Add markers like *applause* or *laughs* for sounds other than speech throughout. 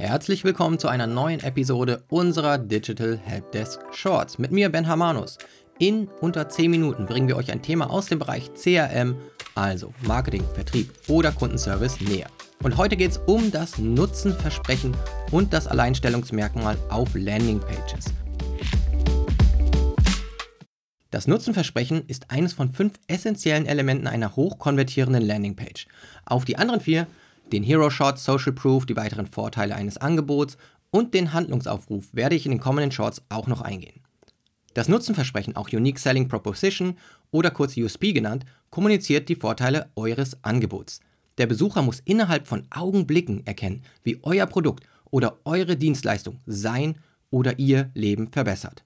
Herzlich willkommen zu einer neuen Episode unserer Digital Helpdesk Shorts mit mir Ben Hamanus. In unter 10 Minuten bringen wir euch ein Thema aus dem Bereich CRM, also Marketing, Vertrieb oder Kundenservice näher. Und heute geht es um das Nutzenversprechen und das Alleinstellungsmerkmal auf Landingpages. Das Nutzenversprechen ist eines von fünf essentiellen Elementen einer hochkonvertierenden Landingpage. Auf die anderen vier, den Hero Shot, Social Proof, die weiteren Vorteile eines Angebots und den Handlungsaufruf werde ich in den kommenden Shorts auch noch eingehen. Das Nutzenversprechen, auch Unique Selling Proposition oder kurz USP genannt, kommuniziert die Vorteile eures Angebots. Der Besucher muss innerhalb von Augenblicken erkennen, wie euer Produkt oder eure Dienstleistung sein oder ihr Leben verbessert.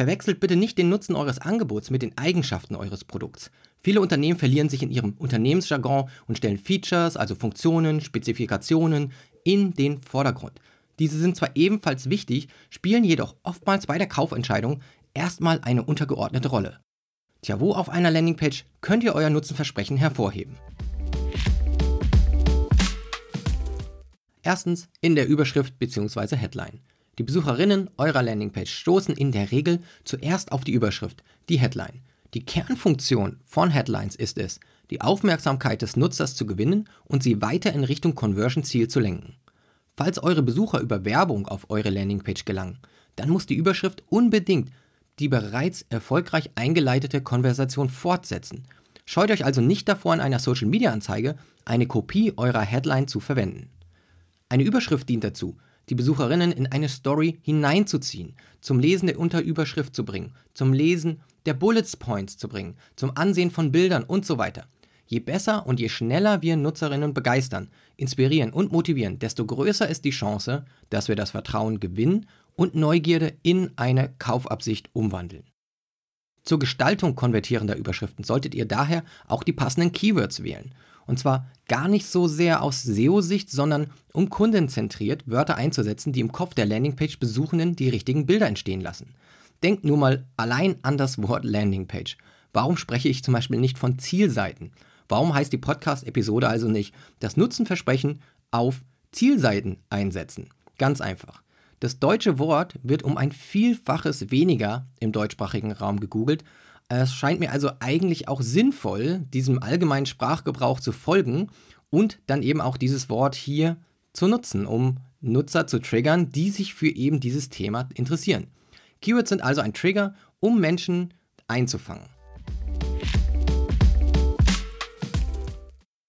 Verwechselt bitte nicht den Nutzen eures Angebots mit den Eigenschaften eures Produkts. Viele Unternehmen verlieren sich in ihrem Unternehmensjargon und stellen Features, also Funktionen, Spezifikationen, in den Vordergrund. Diese sind zwar ebenfalls wichtig, spielen jedoch oftmals bei der Kaufentscheidung erstmal eine untergeordnete Rolle. Tja, wo auf einer Landingpage könnt ihr euer Nutzenversprechen hervorheben? Erstens in der Überschrift bzw. Headline. Die Besucherinnen eurer Landingpage stoßen in der Regel zuerst auf die Überschrift, die Headline. Die Kernfunktion von Headlines ist es, die Aufmerksamkeit des Nutzers zu gewinnen und sie weiter in Richtung Conversion-Ziel zu lenken. Falls eure Besucher über Werbung auf eure Landingpage gelangen, dann muss die Überschrift unbedingt die bereits erfolgreich eingeleitete Konversation fortsetzen. Scheut euch also nicht davor, in einer Social-Media-Anzeige eine Kopie eurer Headline zu verwenden. Eine Überschrift dient dazu, die Besucherinnen in eine Story hineinzuziehen, zum Lesen der Unterüberschrift zu bringen, zum Lesen der Bullets Points zu bringen, zum Ansehen von Bildern und so weiter. Je besser und je schneller wir Nutzerinnen begeistern, inspirieren und motivieren, desto größer ist die Chance, dass wir das Vertrauen gewinnen und Neugierde in eine Kaufabsicht umwandeln. Zur Gestaltung konvertierender Überschriften solltet ihr daher auch die passenden Keywords wählen und zwar gar nicht so sehr aus SEO-Sicht, sondern um kundenzentriert Wörter einzusetzen, die im Kopf der Landingpage-Besuchenden die richtigen Bilder entstehen lassen. Denkt nur mal allein an das Wort Landingpage. Warum spreche ich zum Beispiel nicht von Zielseiten? Warum heißt die Podcast-Episode also nicht das Nutzenversprechen auf Zielseiten einsetzen? Ganz einfach. Das deutsche Wort wird um ein Vielfaches weniger im deutschsprachigen Raum gegoogelt es scheint mir also eigentlich auch sinnvoll, diesem allgemeinen Sprachgebrauch zu folgen und dann eben auch dieses Wort hier zu nutzen, um Nutzer zu triggern, die sich für eben dieses Thema interessieren. Keywords sind also ein Trigger, um Menschen einzufangen.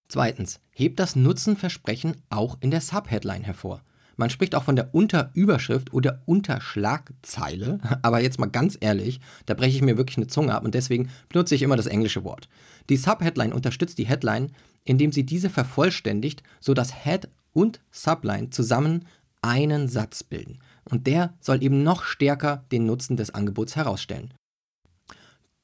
Zweitens, hebt das Nutzenversprechen auch in der Subheadline hervor. Man spricht auch von der Unterüberschrift oder Unterschlagzeile. *laughs* Aber jetzt mal ganz ehrlich, da breche ich mir wirklich eine Zunge ab und deswegen benutze ich immer das englische Wort. Die Subheadline unterstützt die Headline, indem sie diese vervollständigt, sodass Head und Subline zusammen einen Satz bilden. Und der soll eben noch stärker den Nutzen des Angebots herausstellen.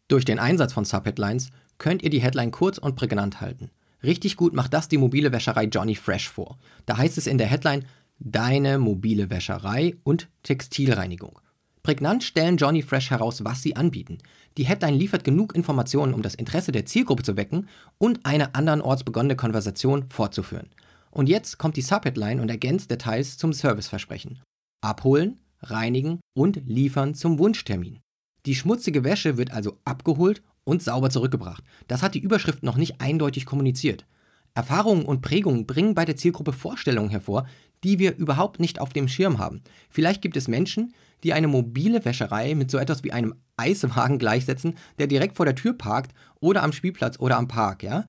Durch den Einsatz von Subheadlines könnt ihr die Headline kurz und prägnant halten. Richtig gut macht das die mobile Wäscherei Johnny Fresh vor. Da heißt es in der Headline, deine mobile Wäscherei und Textilreinigung. Prägnant stellen Johnny Fresh heraus, was sie anbieten. Die Headline liefert genug Informationen, um das Interesse der Zielgruppe zu wecken und eine andernorts begonnene Konversation fortzuführen. Und jetzt kommt die Subheadline und ergänzt Details zum Serviceversprechen. Abholen, reinigen und liefern zum Wunschtermin. Die schmutzige Wäsche wird also abgeholt und sauber zurückgebracht. Das hat die Überschrift noch nicht eindeutig kommuniziert. Erfahrungen und Prägungen bringen bei der Zielgruppe Vorstellungen hervor, die wir überhaupt nicht auf dem Schirm haben. Vielleicht gibt es Menschen, die eine mobile Wäscherei mit so etwas wie einem Eiswagen gleichsetzen, der direkt vor der Tür parkt oder am Spielplatz oder am Park, ja?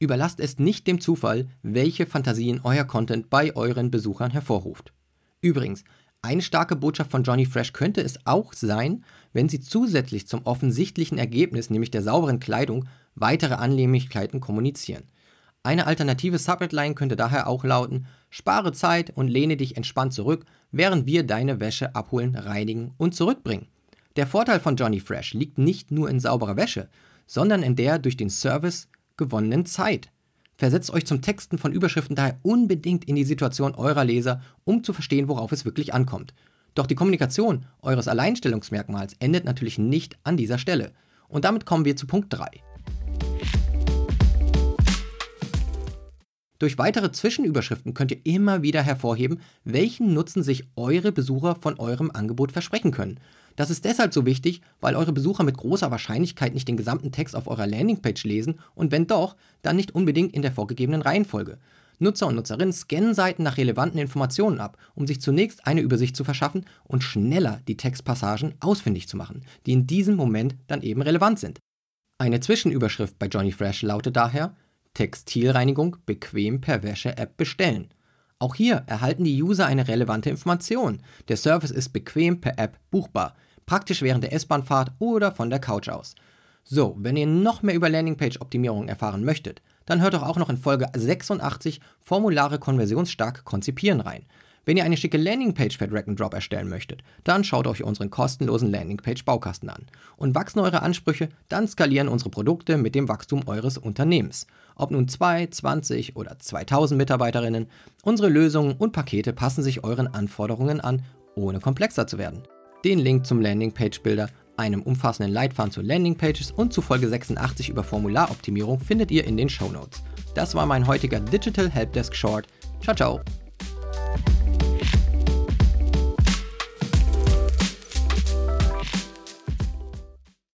Überlasst es nicht dem Zufall, welche Fantasien euer Content bei euren Besuchern hervorruft. Übrigens, eine starke Botschaft von Johnny Fresh könnte es auch sein, wenn sie zusätzlich zum offensichtlichen Ergebnis, nämlich der sauberen Kleidung, weitere Annehmlichkeiten kommunizieren. Eine alternative Subheadline könnte daher auch lauten: Spare Zeit und lehne dich entspannt zurück, während wir deine Wäsche abholen, reinigen und zurückbringen. Der Vorteil von Johnny Fresh liegt nicht nur in sauberer Wäsche, sondern in der durch den Service gewonnenen Zeit. Versetzt euch zum Texten von Überschriften daher unbedingt in die Situation eurer Leser, um zu verstehen, worauf es wirklich ankommt. Doch die Kommunikation eures Alleinstellungsmerkmals endet natürlich nicht an dieser Stelle. Und damit kommen wir zu Punkt 3. Durch weitere Zwischenüberschriften könnt ihr immer wieder hervorheben, welchen Nutzen sich eure Besucher von eurem Angebot versprechen können. Das ist deshalb so wichtig, weil eure Besucher mit großer Wahrscheinlichkeit nicht den gesamten Text auf eurer Landingpage lesen und wenn doch, dann nicht unbedingt in der vorgegebenen Reihenfolge. Nutzer und Nutzerinnen scannen Seiten nach relevanten Informationen ab, um sich zunächst eine Übersicht zu verschaffen und schneller die Textpassagen ausfindig zu machen, die in diesem Moment dann eben relevant sind. Eine Zwischenüberschrift bei Johnny Fresh lautet daher Textilreinigung bequem per Wäsche-App bestellen. Auch hier erhalten die User eine relevante Information. Der Service ist bequem per App buchbar, praktisch während der S-Bahnfahrt oder von der Couch aus. So, wenn ihr noch mehr über Landingpage-Optimierung erfahren möchtet, dann hört doch auch noch in Folge 86 Formulare konversionsstark konzipieren rein. Wenn ihr eine schicke Landingpage per Drag and Drop erstellen möchtet, dann schaut euch unseren kostenlosen Landingpage-Baukasten an. Und wachsen eure Ansprüche, dann skalieren unsere Produkte mit dem Wachstum eures Unternehmens. Ob nun 2, 20 oder 2000 Mitarbeiterinnen, unsere Lösungen und Pakete passen sich euren Anforderungen an, ohne komplexer zu werden. Den Link zum Landingpage-Builder, einem umfassenden Leitfaden zu Landingpages und zu Folge 86 über Formularoptimierung findet ihr in den Show Notes. Das war mein heutiger Digital Helpdesk Short. Ciao, ciao!